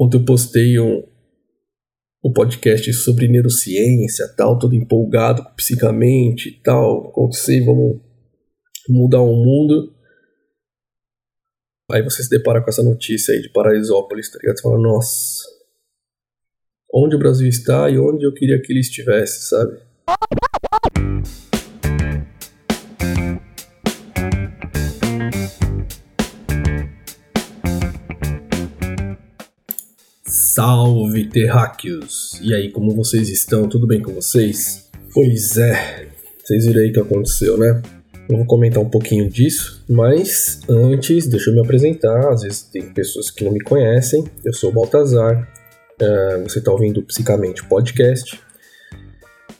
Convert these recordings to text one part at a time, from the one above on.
Ontem eu postei um, um podcast sobre neurociência, tal, todo empolgado psicamente e tal, acontecer, vamos mudar o mundo. Aí você se depara com essa notícia aí de Paraisópolis, tá ligado? Você fala, nossa, onde o Brasil está e onde eu queria que ele estivesse, sabe? Salve terráqueos! E aí, como vocês estão? Tudo bem com vocês? Pois é, vocês viram aí o que aconteceu, né? Eu vou comentar um pouquinho disso, mas antes, deixa eu me apresentar. Às vezes tem pessoas que não me conhecem. Eu sou o Baltazar. Uh, você está ouvindo o Psicamente Podcast.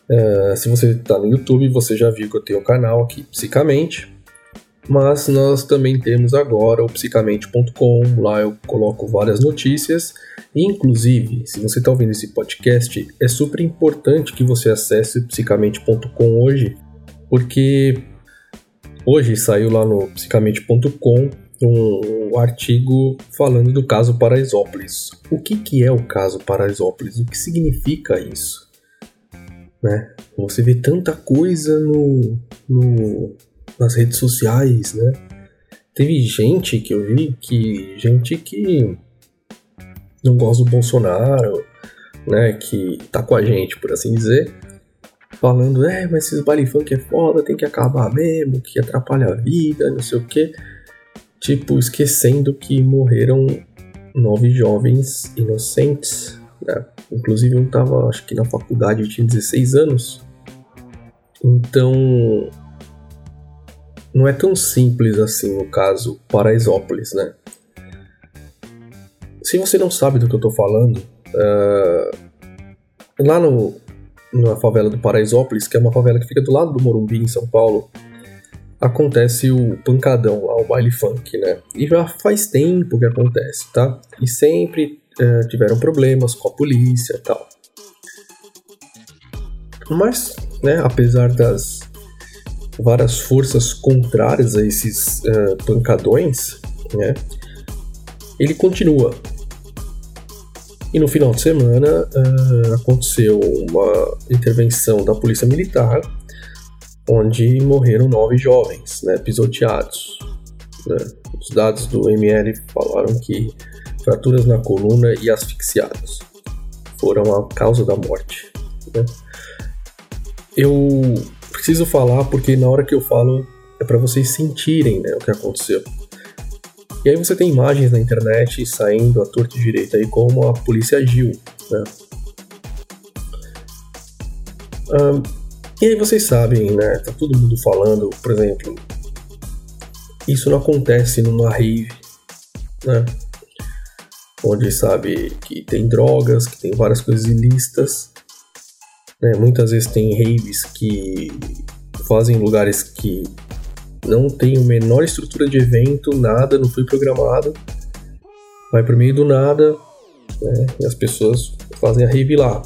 Uh, se você está no YouTube, você já viu que eu tenho o um canal aqui, Psicamente. Mas nós também temos agora o psicamente.com. Lá eu coloco várias notícias. Inclusive, se você está ouvindo esse podcast, é super importante que você acesse o psicamente.com hoje, porque Hoje saiu lá no psicamente.com um, artigo falando do caso Paraisópolis. O que, que é o caso Paraisópolis? O que significa isso? Né? Você vê tanta coisa no, no, nas redes sociais, né? Teve gente que eu vi que gente que não gosta do Bolsonaro, né, que tá com a gente, por assim dizer, falando, é, mas esses baile funk é foda, tem que acabar mesmo, que atrapalha a vida, não sei o que. Tipo, esquecendo que morreram nove jovens inocentes, né? Inclusive um tava, acho que na faculdade, tinha 16 anos. Então, não é tão simples assim o caso Paraisópolis, né? Se você não sabe do que eu tô falando, uh, lá no, na favela do Paraisópolis, que é uma favela que fica do lado do Morumbi, em São Paulo, acontece o pancadão lá, o baile funk, né? E já faz tempo que acontece, tá? E sempre é, tiveram problemas com a polícia e tal. Mas, né, apesar das várias forças contrárias a esses uh, pancadões, né, ele continua e no final de semana uh, aconteceu uma intervenção da polícia militar, onde morreram nove jovens, né, pisoteados. Né? Os dados do ML falaram que fraturas na coluna e asfixiados foram a causa da morte. Né? Eu preciso falar porque na hora que eu falo é para vocês sentirem né, o que aconteceu. E aí você tem imagens na internet saindo à torta e direita aí como a polícia agiu, né? Um, e aí vocês sabem, né? Tá todo mundo falando, por exemplo, isso não acontece numa rave, né? Onde sabe que tem drogas, que tem várias coisas ilícitas. Né? Muitas vezes tem raves que fazem lugares que não tem a menor estrutura de evento, nada, não foi programado. Vai pro meio do nada, né? E as pessoas fazem a rave lá.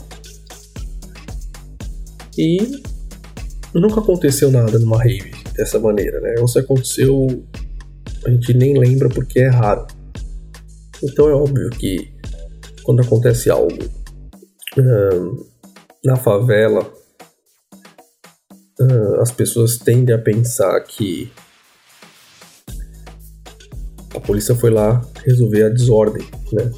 E nunca aconteceu nada numa rave dessa maneira, né? Ou se aconteceu, a gente nem lembra porque é raro. Então é óbvio que quando acontece algo na favela uh, as pessoas tendem a pensar que a polícia foi lá resolver a desordem, né?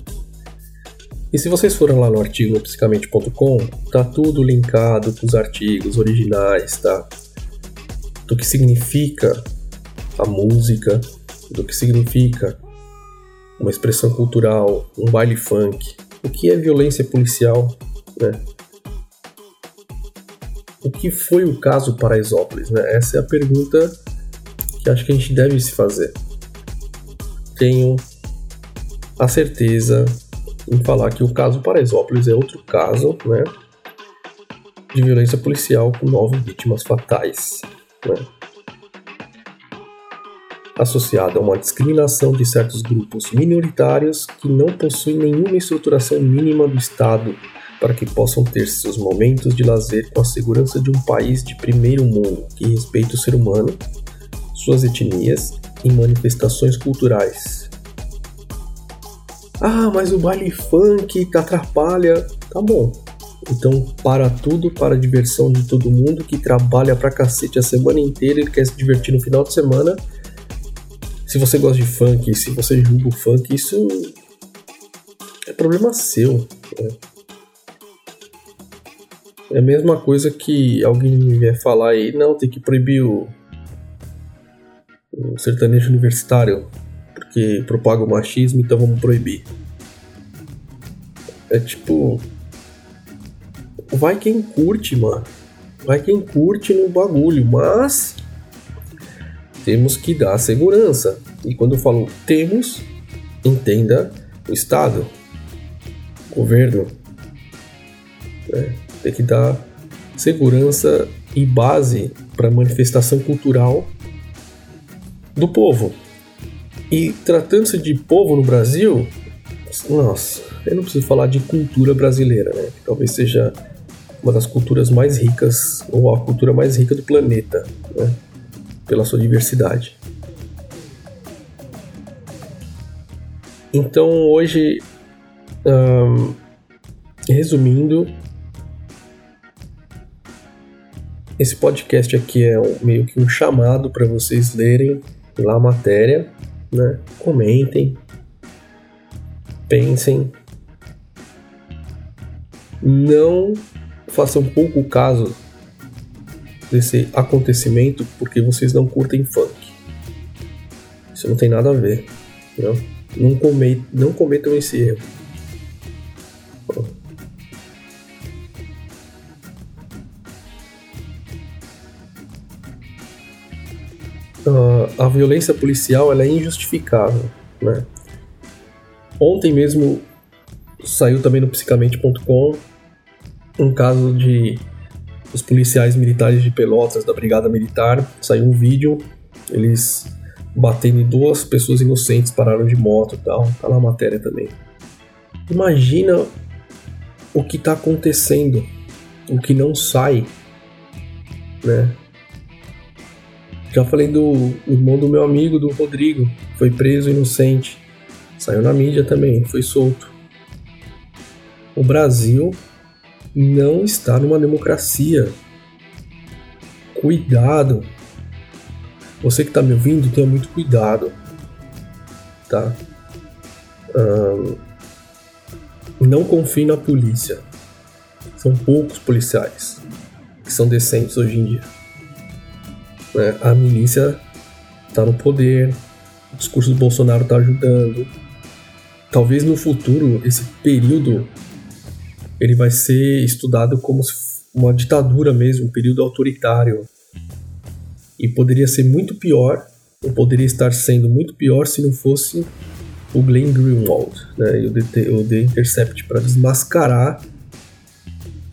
E se vocês forem lá no artigo psicamente.com, tá tudo linkado com os artigos originais, tá? Do que significa a música, do que significa uma expressão cultural, um baile funk, o que é violência policial, né? O que foi o caso Paraisópolis? Né? Essa é a pergunta que acho que a gente deve se fazer. Tenho a certeza em falar que o caso Paraisópolis é outro caso né, de violência policial com nove vítimas fatais. Né? Associada a uma discriminação de certos grupos minoritários que não possuem nenhuma estruturação mínima do Estado para que possam ter seus momentos de lazer com a segurança de um país de primeiro mundo que respeita o ser humano, suas etnias e manifestações culturais. Ah, mas o baile funk atrapalha. Tá bom. Então, para tudo, para a diversão de todo mundo que trabalha pra cacete a semana inteira e quer se divertir no final de semana. Se você gosta de funk, se você julga o funk, isso é problema seu. Né? É a mesma coisa que alguém me vier falar aí, não, tem que proibir o, o sertanejo universitário porque propaga o machismo, então vamos proibir. É tipo. Vai quem curte, mano. Vai quem curte no bagulho, mas. Temos que dar segurança. E quando eu falo temos, entenda o Estado, governo. Né? Tem que dar segurança e base para manifestação cultural do povo. E tratando-se de povo no Brasil, nossa, eu não preciso falar de cultura brasileira, né? Que talvez seja uma das culturas mais ricas, ou a cultura mais rica do planeta, né? Pela sua diversidade. Então hoje, um, resumindo, esse podcast aqui é um, meio que um chamado para vocês lerem lá a matéria né? Comentem, pensem, não façam pouco caso desse acontecimento porque vocês não curtem funk. Isso não tem nada a ver. Não, não, comet, não cometam esse erro. uh, a violência policial ela é injustificável. Né? Ontem mesmo saiu também no psicamente.com um caso de os policiais militares de Pelotas da Brigada Militar. Saiu um vídeo, eles batendo em duas pessoas inocentes, pararam de moto e tal. Tá na matéria também. Imagina o que está acontecendo, o que não sai, né? Já falei do irmão do meu amigo, do Rodrigo, foi preso inocente. Saiu na mídia também, foi solto. O Brasil não está numa democracia. Cuidado. Você que está me ouvindo, tenha muito cuidado. Tá? Não confie na polícia. São poucos policiais que são decentes hoje em dia né, a milícia está no poder, o discurso do Bolsonaro está ajudando. Talvez no futuro esse período ele vai ser estudado como uma ditadura mesmo, um período autoritário. E poderia ser muito pior, ou poderia estar sendo muito pior se não fosse o Glenn Greenwald né, e o The, Intercept para desmascarar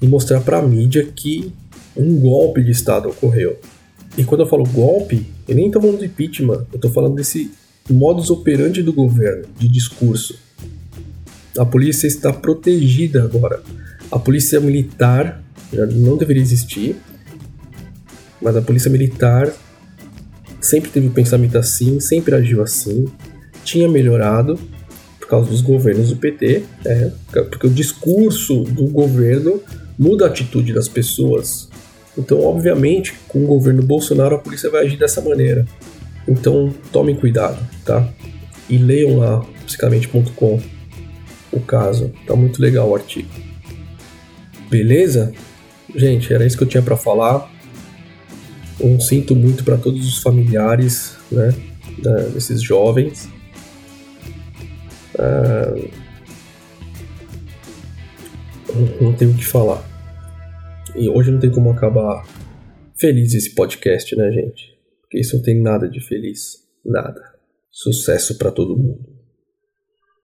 e mostrar para a mídia que um golpe de Estado ocorreu. E quando eu falo golpe, eu nem tô falando de impeachment, eu tô falando desse modus operandi do governo, de discurso. A polícia está protegida agora. A polícia militar não deveria existir, mas a polícia militar sempre teve um pensamento assim, sempre agiu assim, tinha melhorado por causa dos governos do PT, é, porque o discurso do governo muda a atitude das pessoas. Então, obviamente, com o governo Bolsonaro, a polícia vai agir dessa maneira. Então, tomem cuidado, tá? E leiam lá, psicamente.com, o caso. Tá muito legal o artigo. Beleza? Gente, era isso que eu tinha para falar. Um sinto muito para todos os familiares, né, desses jovens. Ah, não tenho o que falar. E hoje não tem como acabar feliz esse podcast, né, gente? Porque isso não tem nada de feliz. Nada. Sucesso para todo mundo.